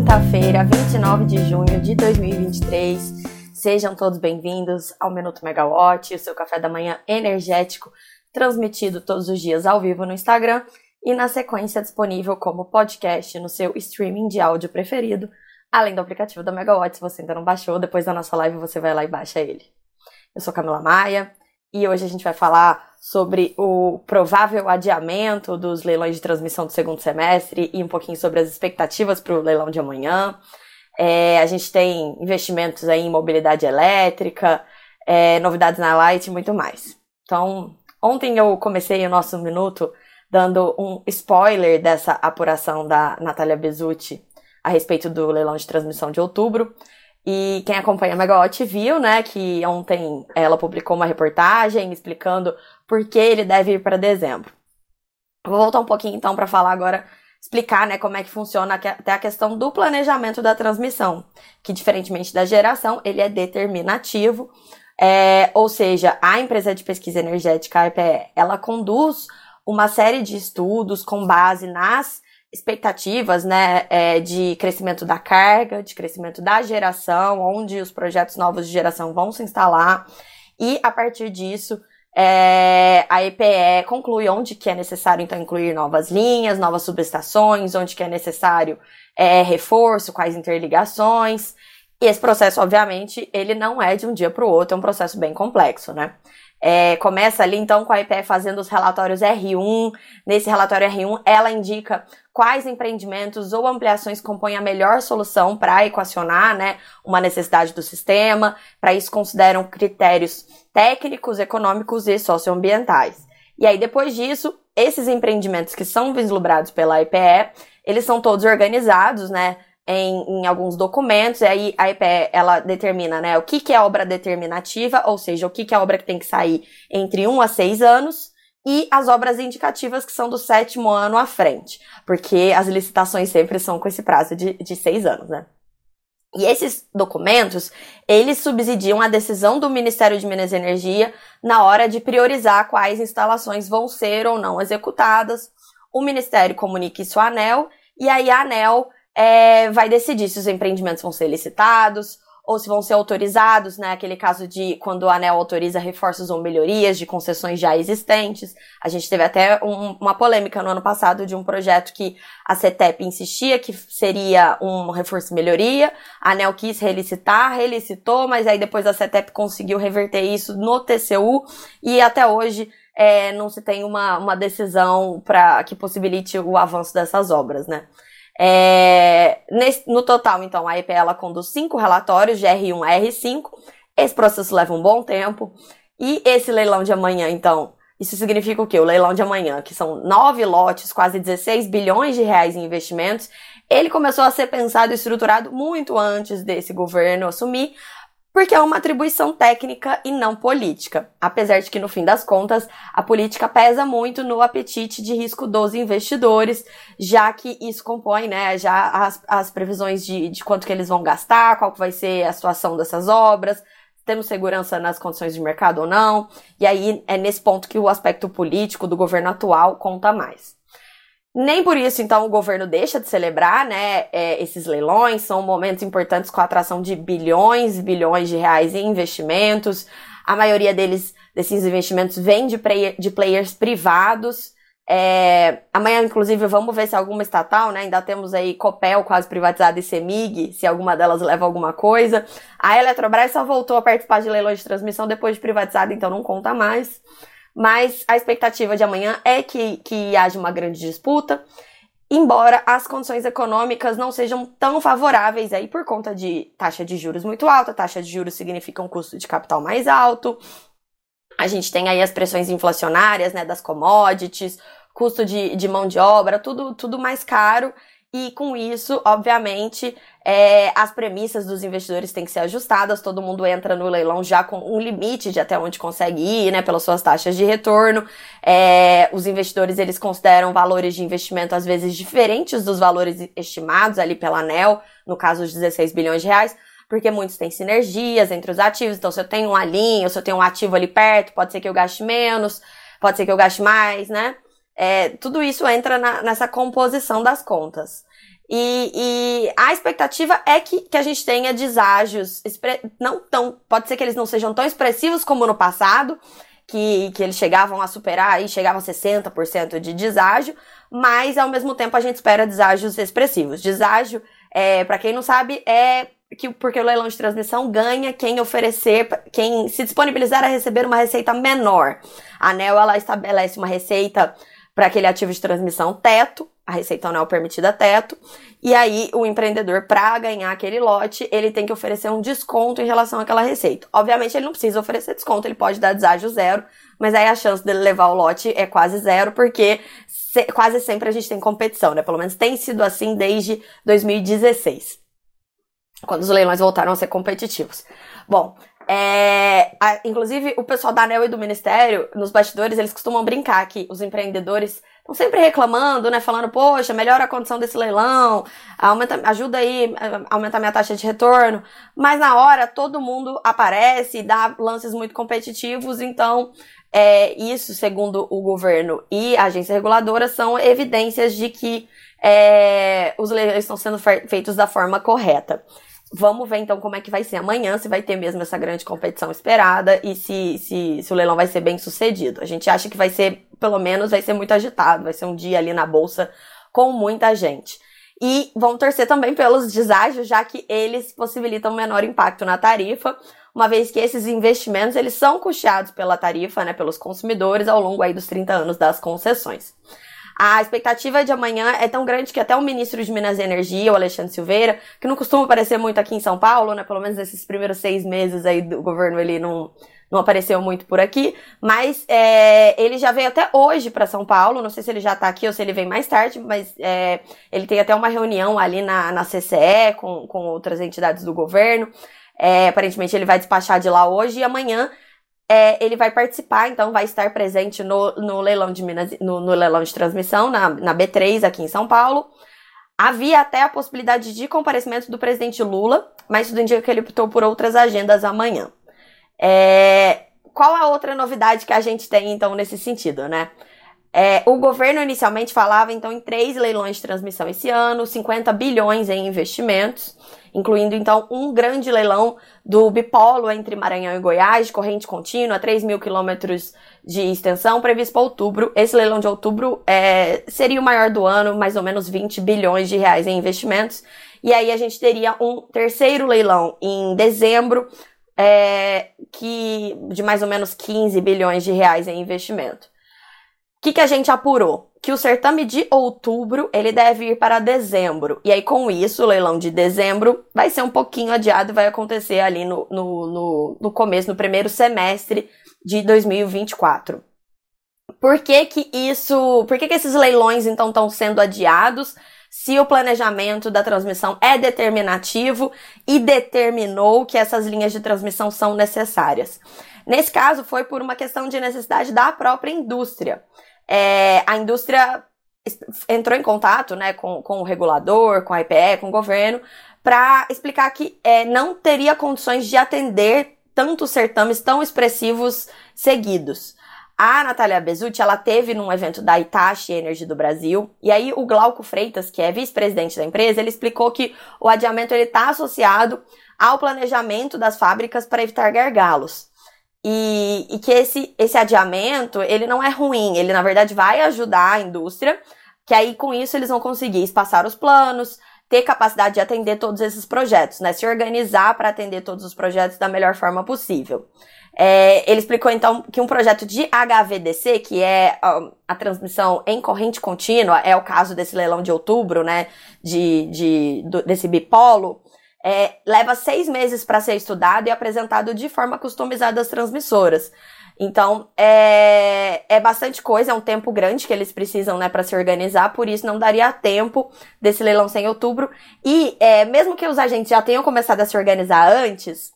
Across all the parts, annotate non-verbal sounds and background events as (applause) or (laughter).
quinta-feira, 29 de junho de 2023. Sejam todos bem-vindos ao Minuto Megawatt, o seu café da manhã energético, transmitido todos os dias ao vivo no Instagram e na sequência disponível como podcast no seu streaming de áudio preferido, além do aplicativo da Megawatt. Se você ainda não baixou, depois da nossa live você vai lá e baixa ele. Eu sou Camila Maia e hoje a gente vai falar sobre o provável adiamento dos leilões de transmissão do segundo semestre e um pouquinho sobre as expectativas para o leilão de amanhã. É, a gente tem investimentos aí em mobilidade elétrica, é, novidades na Light e muito mais. Então, ontem eu comecei o nosso minuto dando um spoiler dessa apuração da Natália Bezutti a respeito do leilão de transmissão de outubro. E quem acompanha a Megawatt viu, né, que ontem ela publicou uma reportagem explicando por que ele deve ir para dezembro. Vou voltar um pouquinho então para falar agora, explicar, né, como é que funciona até a questão do planejamento da transmissão, que diferentemente da geração, ele é determinativo, é, ou seja, a empresa de pesquisa energética, a EPE, ela conduz uma série de estudos com base nas expectativas né, é, de crescimento da carga, de crescimento da geração, onde os projetos novos de geração vão se instalar, e a partir disso é, a EPE conclui onde que é necessário então incluir novas linhas, novas subestações, onde que é necessário é, reforço, quais interligações. E esse processo, obviamente, ele não é de um dia para o outro, é um processo bem complexo, né? É, começa ali então com a IPE fazendo os relatórios R1. Nesse relatório R1, ela indica quais empreendimentos ou ampliações compõem a melhor solução para equacionar né, uma necessidade do sistema. Para isso, consideram critérios técnicos, econômicos e socioambientais. E aí, depois disso, esses empreendimentos que são vislumbrados pela IPE, eles são todos organizados, né? Em, em, alguns documentos, e aí a EPE, ela determina, né, o que, que é obra determinativa, ou seja, o que, que é obra que tem que sair entre um a seis anos, e as obras indicativas que são do sétimo ano à frente, porque as licitações sempre são com esse prazo de, de seis anos, né. E esses documentos, eles subsidiam a decisão do Ministério de Minas e Energia na hora de priorizar quais instalações vão ser ou não executadas. O Ministério comunica isso à ANEL, e aí a ANEL é, vai decidir se os empreendimentos vão ser licitados ou se vão ser autorizados, né? Aquele caso de quando a ANEL autoriza reforços ou melhorias de concessões já existentes. A gente teve até um, uma polêmica no ano passado de um projeto que a CETEP insistia que seria um reforço e melhoria. A ANEL quis relicitar, relicitou, mas aí depois a CETEP conseguiu reverter isso no TCU e até hoje é, não se tem uma, uma decisão para que possibilite o avanço dessas obras, né? É, nesse, no total, então, a EPE ela conduz cinco relatórios de R1 a R5. Esse processo leva um bom tempo. E esse leilão de amanhã, então, isso significa o quê? O leilão de amanhã, que são nove lotes, quase 16 bilhões de reais em investimentos, ele começou a ser pensado e estruturado muito antes desse governo assumir, porque é uma atribuição técnica e não política. Apesar de que, no fim das contas, a política pesa muito no apetite de risco dos investidores, já que isso compõe, né, já as, as previsões de, de quanto que eles vão gastar, qual vai ser a situação dessas obras, temos segurança nas condições de mercado ou não, e aí é nesse ponto que o aspecto político do governo atual conta mais. Nem por isso, então, o governo deixa de celebrar, né, é, esses leilões, são momentos importantes com a atração de bilhões e bilhões de reais em investimentos. A maioria deles, desses investimentos, vem de, player, de players privados. É, amanhã, inclusive, vamos ver se alguma estatal, né? Ainda temos aí Copel quase privatizada e Semig, se alguma delas leva alguma coisa. A Eletrobras só voltou a participar de leilões de transmissão depois de privatizada, então não conta mais mas a expectativa de amanhã é que, que haja uma grande disputa, embora as condições econômicas não sejam tão favoráveis aí por conta de taxa de juros muito alta, taxa de juros significa um custo de capital mais alto, a gente tem aí as pressões inflacionárias, né, das commodities, custo de, de mão de obra, tudo, tudo mais caro, e com isso, obviamente, é, as premissas dos investidores têm que ser ajustadas, todo mundo entra no leilão já com um limite de até onde consegue ir, né, pelas suas taxas de retorno. É, os investidores, eles consideram valores de investimento às vezes diferentes dos valores estimados ali pela ANEL, no caso os 16 bilhões de reais, porque muitos têm sinergias entre os ativos, então se eu tenho uma linha, se eu tenho um ativo ali perto, pode ser que eu gaste menos, pode ser que eu gaste mais, né? É, tudo isso entra na, nessa composição das contas. E, e, a expectativa é que, que a gente tenha deságios, não tão, pode ser que eles não sejam tão expressivos como no passado, que, que eles chegavam a superar aí, chegavam a 60% de deságio, mas ao mesmo tempo a gente espera deságios expressivos. Deságio, é, para quem não sabe, é que porque o leilão de transmissão ganha quem oferecer, quem se disponibilizar a receber uma receita menor. A ANEL ela estabelece uma receita para aquele ativo de transmissão teto, a receita anual permitida teto, e aí o empreendedor, para ganhar aquele lote, ele tem que oferecer um desconto em relação àquela receita. Obviamente, ele não precisa oferecer desconto, ele pode dar deságio zero, mas aí a chance dele levar o lote é quase zero, porque se, quase sempre a gente tem competição, né? Pelo menos tem sido assim desde 2016, quando os leilões voltaram a ser competitivos. Bom, é, a, inclusive, o pessoal da ANEL e do Ministério, nos bastidores, eles costumam brincar que os empreendedores estão sempre reclamando, né? Falando, poxa, melhora a condição desse leilão, aumenta, ajuda aí a aumentar minha taxa de retorno. Mas na hora, todo mundo aparece e dá lances muito competitivos, então é, isso, segundo o governo e a agência reguladora, são evidências de que é, os leilões estão sendo feitos da forma correta. Vamos ver então como é que vai ser amanhã, se vai ter mesmo essa grande competição esperada e se, se, se o leilão vai ser bem sucedido. A gente acha que vai ser, pelo menos, vai ser muito agitado, vai ser um dia ali na bolsa com muita gente. E vamos torcer também pelos deságios, já que eles possibilitam menor impacto na tarifa, uma vez que esses investimentos eles são custeados pela tarifa, né, pelos consumidores ao longo aí dos 30 anos das concessões. A expectativa de amanhã é tão grande que até o ministro de Minas e Energia, o Alexandre Silveira, que não costuma aparecer muito aqui em São Paulo, né? Pelo menos nesses primeiros seis meses aí do governo ele não, não apareceu muito por aqui, mas é, ele já veio até hoje para São Paulo, não sei se ele já tá aqui ou se ele vem mais tarde, mas é, ele tem até uma reunião ali na, na CCE com, com outras entidades do governo. É, aparentemente ele vai despachar de lá hoje e amanhã é, ele vai participar, então vai estar presente no, no leilão de Minas, no, no, leilão de transmissão, na, na B3 aqui em São Paulo. Havia até a possibilidade de comparecimento do presidente Lula, mas tudo indica que ele optou por outras agendas amanhã. É, qual a outra novidade que a gente tem, então, nesse sentido, né? É, o governo inicialmente falava, então, em três leilões de transmissão esse ano, 50 bilhões em investimentos incluindo então um grande leilão do bipolo entre Maranhão e Goiás, de corrente contínua, 3 mil quilômetros de extensão, previsto para outubro. Esse leilão de outubro é, seria o maior do ano, mais ou menos 20 bilhões de reais em investimentos. E aí a gente teria um terceiro leilão em dezembro, é, que de mais ou menos 15 bilhões de reais em investimento. O que, que a gente apurou? que o certame de outubro ele deve ir para dezembro. E aí, com isso, o leilão de dezembro vai ser um pouquinho adiado e vai acontecer ali no, no, no, no começo, no primeiro semestre de 2024. Por que que isso, por que que esses leilões então estão sendo adiados? Se o planejamento da transmissão é determinativo e determinou que essas linhas de transmissão são necessárias. Nesse caso, foi por uma questão de necessidade da própria indústria é, a indústria entrou em contato né, com, com o regulador, com a IPE, com o governo, para explicar que é, não teria condições de atender tantos certames tão expressivos seguidos. A Natália Bezutti, ela teve num evento da Itachi Energy do Brasil, e aí o Glauco Freitas, que é vice-presidente da empresa, ele explicou que o adiamento ele está associado ao planejamento das fábricas para evitar gargalos. E, e, que esse, esse adiamento, ele não é ruim, ele na verdade vai ajudar a indústria, que aí com isso eles vão conseguir espaçar os planos, ter capacidade de atender todos esses projetos, né? Se organizar para atender todos os projetos da melhor forma possível. É, ele explicou então que um projeto de HVDC, que é a, a transmissão em corrente contínua, é o caso desse leilão de outubro, né? De, de, do, desse bipolo é, leva seis meses para ser estudado e apresentado de forma customizada às transmissoras. Então, é, é bastante coisa, é um tempo grande que eles precisam, né, para se organizar, por isso não daria tempo desse leilão sem outubro. E, é, mesmo que os agentes já tenham começado a se organizar antes,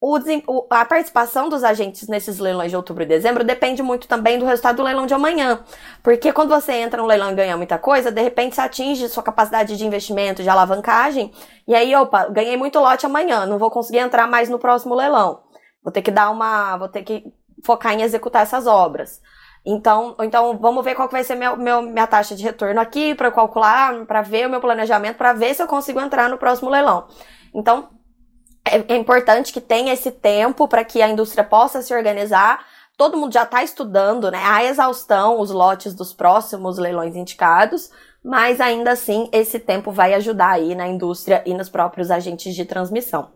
o, a participação dos agentes nesses leilões de outubro e dezembro depende muito também do resultado do leilão de amanhã. Porque quando você entra no leilão e ganha muita coisa, de repente você atinge sua capacidade de investimento, de alavancagem, e aí, opa, ganhei muito lote amanhã, não vou conseguir entrar mais no próximo leilão. Vou ter que dar uma. vou ter que focar em executar essas obras. Então, então vamos ver qual que vai ser meu, meu, minha taxa de retorno aqui para calcular, para ver o meu planejamento, para ver se eu consigo entrar no próximo leilão. Então, é, é importante que tenha esse tempo para que a indústria possa se organizar. Todo mundo já está estudando, né, a exaustão, os lotes dos próximos leilões indicados, mas ainda assim esse tempo vai ajudar aí na indústria e nos próprios agentes de transmissão.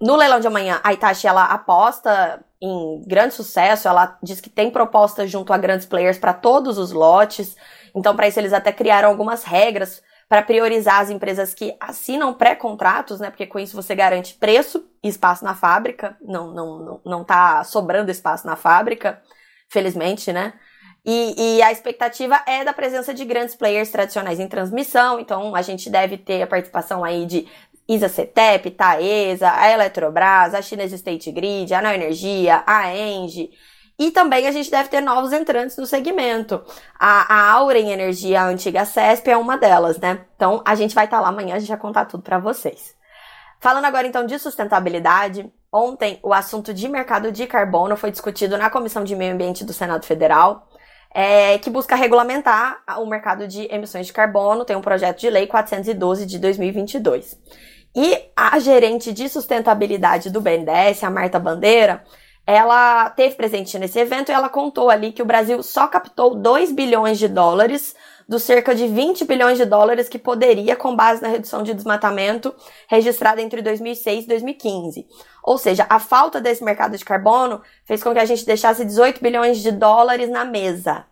No leilão de amanhã, a Itachi ela aposta em grande sucesso, ela diz que tem propostas junto a grandes players para todos os lotes. Então, para isso eles até criaram algumas regras para priorizar as empresas que assinam pré-contratos, né? Porque com isso você garante preço e espaço na fábrica. Não, não, não, não tá sobrando espaço na fábrica, felizmente, né? E, e, a expectativa é da presença de grandes players tradicionais em transmissão, então a gente deve ter a participação aí de ISA-CETEP, Taesa, a Eletrobras, a Chinese State Grid, a Neoenergia, a Engie. E também a gente deve ter novos entrantes no segmento. A, a Auren Energia, a antiga CESP, é uma delas, né? Então a gente vai estar tá lá amanhã, a gente vai contar tudo para vocês. Falando agora então de sustentabilidade, ontem o assunto de mercado de carbono foi discutido na Comissão de Meio Ambiente do Senado Federal, é, que busca regulamentar o mercado de emissões de carbono. Tem um projeto de lei 412 de 2022. E a gerente de sustentabilidade do BNDES, a Marta Bandeira, ela teve presente nesse evento e ela contou ali que o Brasil só captou 2 bilhões de dólares dos cerca de 20 bilhões de dólares que poderia com base na redução de desmatamento registrada entre 2006 e 2015. Ou seja, a falta desse mercado de carbono fez com que a gente deixasse 18 bilhões de dólares na mesa.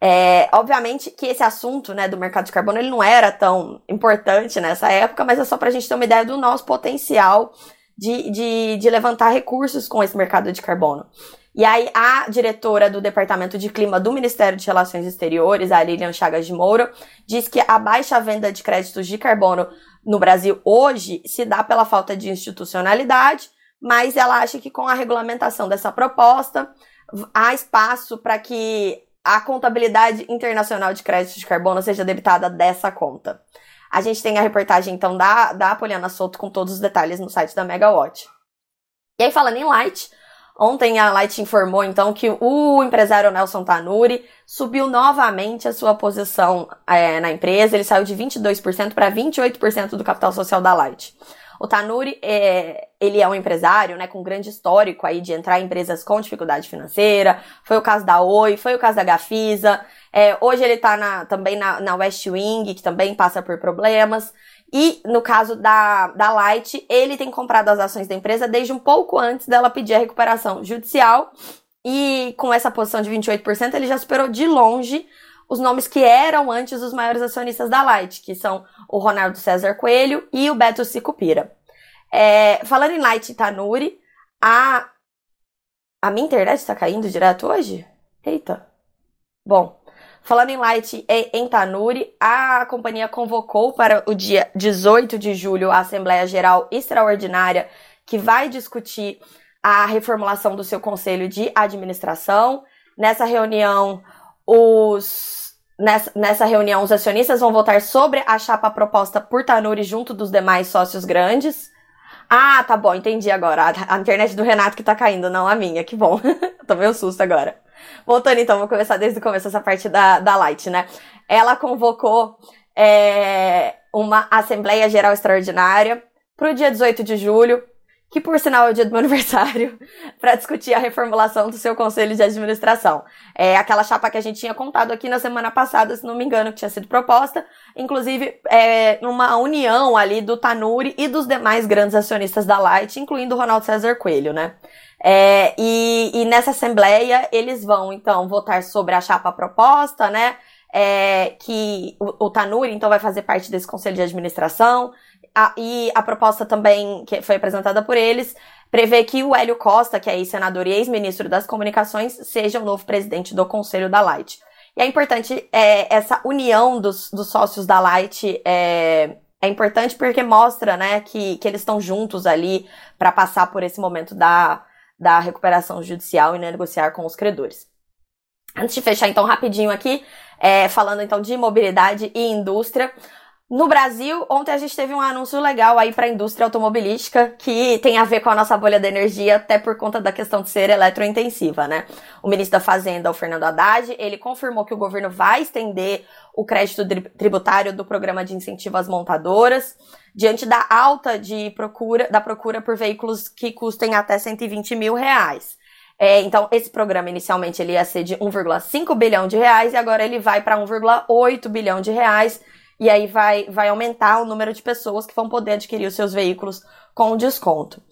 É, obviamente que esse assunto né, do mercado de carbono ele não era tão importante nessa época, mas é só para a gente ter uma ideia do nosso potencial de, de, de levantar recursos com esse mercado de carbono. E aí, a diretora do Departamento de Clima do Ministério de Relações Exteriores, a Lilian Chagas de Moura, diz que a baixa venda de créditos de carbono no Brasil hoje se dá pela falta de institucionalidade, mas ela acha que com a regulamentação dessa proposta há espaço para que a contabilidade internacional de crédito de carbono seja debitada dessa conta. A gente tem a reportagem, então, da, da Poliana Souto com todos os detalhes no site da Megawatt. E aí, falando em Light, ontem a Light informou, então, que o empresário Nelson Tanuri subiu novamente a sua posição é, na empresa. Ele saiu de 22% para 28% do capital social da Light. O Tanuri, é, ele é um empresário, né, com grande histórico aí de entrar em empresas com dificuldade financeira. Foi o caso da Oi, foi o caso da Gafisa. É, hoje ele tá na, também na, na West Wing, que também passa por problemas. E no caso da, da Light, ele tem comprado as ações da empresa desde um pouco antes dela pedir a recuperação judicial. E com essa posição de 28%, ele já superou de longe os nomes que eram antes os maiores acionistas da Light, que são o Ronaldo César Coelho e o Beto Sicupira. É, falando em Light e Tanuri, a, a minha internet está caindo direto hoje? Eita. Bom, falando em Light e em Tanuri, a companhia convocou para o dia 18 de julho a Assembleia Geral Extraordinária que vai discutir a reformulação do seu conselho de administração. Nessa reunião, os, nessa, nessa reunião, os acionistas vão votar sobre a chapa proposta por Tanuri junto dos demais sócios grandes. Ah, tá bom, entendi agora. A, internet do Renato que tá caindo, não a minha. Que bom. (laughs) Tomei um susto agora. Voltando então, vou começar desde o começo essa parte da, da Light, né? Ela convocou é, uma Assembleia Geral Extraordinária para o dia 18 de julho que por sinal é o dia do meu (laughs) aniversário, para discutir a reformulação do seu conselho de administração. É aquela chapa que a gente tinha contado aqui na semana passada, se não me engano, que tinha sido proposta, inclusive é, uma união ali do Tanuri e dos demais grandes acionistas da Light, incluindo o Ronaldo César Coelho, né? É, e, e nessa assembleia eles vão então votar sobre a chapa proposta, né? É, que o, o Tanuri então vai fazer parte desse conselho de administração. A, e a proposta também, que foi apresentada por eles, prevê que o Hélio Costa, que é ex-senador e ex-ministro das comunicações, seja o novo presidente do Conselho da Light. E é importante, é, essa união dos, dos sócios da Light é, é importante porque mostra, né, que, que eles estão juntos ali para passar por esse momento da, da recuperação judicial e negociar com os credores. Antes de fechar, então, rapidinho aqui, é, falando então de mobilidade e indústria, No Brasil, ontem a gente teve um anúncio legal aí para a indústria automobilística que tem a ver com a nossa bolha de energia, até por conta da questão de ser eletrointensiva, né? O ministro da Fazenda, o Fernando Haddad, ele confirmou que o governo vai estender o crédito tributário do programa de incentivo às montadoras, diante da alta de procura, da procura por veículos que custem até 120 mil reais. É, então, esse programa inicialmente ele ia ser de 1,5 bilhão de reais e agora ele vai para 1,8 bilhão de reais e aí vai, vai aumentar o número de pessoas que vão poder adquirir os seus veículos com desconto.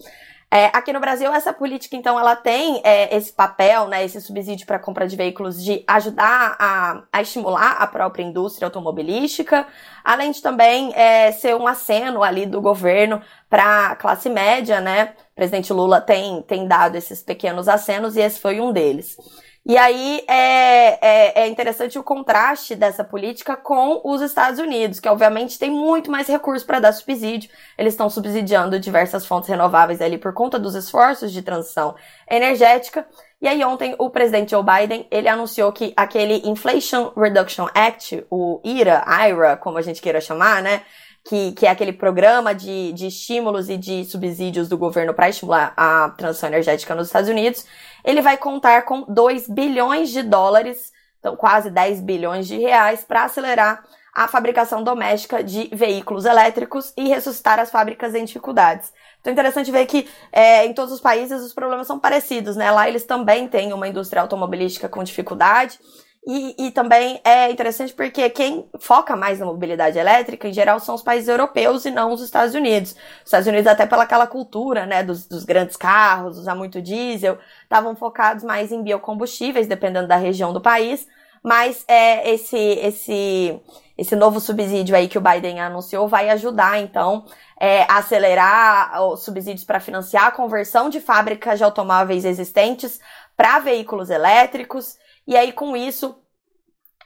É, aqui no Brasil, essa política, então, ela tem é, esse papel, né, esse subsídio para compra de veículos de ajudar a, a, estimular a própria indústria automobilística, além de também é, ser um aceno ali do governo para a classe média, né? O presidente Lula tem, tem dado esses pequenos acenos e esse foi um deles. E aí é, é, é, interessante o contraste dessa política com os Estados Unidos, que obviamente tem muito mais recursos para dar subsídio. Eles estão subsidiando diversas fontes renováveis ali por conta dos esforços de transição energética. E aí ontem o presidente Joe Biden, ele anunciou que aquele Inflation Reduction Act, o IRA, IRA, como a gente queira chamar, né? Que, que é aquele programa de, de estímulos e de subsídios do governo para estimular a transição energética nos Estados Unidos, ele vai contar com 2 bilhões de dólares, então quase 10 bilhões de reais, para acelerar a fabricação doméstica de veículos elétricos e ressuscitar as fábricas em dificuldades. Então é interessante ver que é, em todos os países os problemas são parecidos, né? Lá eles também têm uma indústria automobilística com dificuldade e, e, também é interessante porque quem foca mais na mobilidade elétrica, em geral, são os países europeus e não os Estados Unidos. Os Estados Unidos, até pela aquela cultura, né, dos, dos grandes carros, usar muito diesel, estavam focados mais em biocombustíveis, dependendo da região do país. Mas é, esse, esse, esse novo subsídio aí que o Biden anunciou vai ajudar, então, é, a acelerar os subsídios para financiar a conversão de fábricas de automóveis existentes para veículos elétricos e aí, com isso,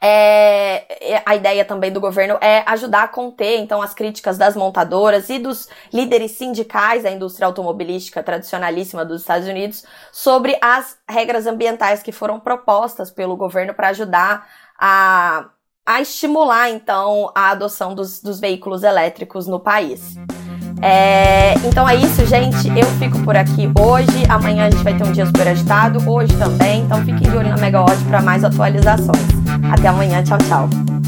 é, é, a ideia também do governo é ajudar a conter, então, as críticas das montadoras e dos líderes sindicais da indústria automobilística tradicionalíssima dos Estados Unidos sobre as regras ambientais que foram propostas pelo governo para ajudar a, a estimular, então, a adoção dos, dos veículos elétricos no país. É, então é isso, gente. Eu fico por aqui hoje. Amanhã a gente vai ter um dia super agitado. Hoje também. Então fiquem de olho na Megawatt para mais atualizações. Até amanhã. Tchau, tchau.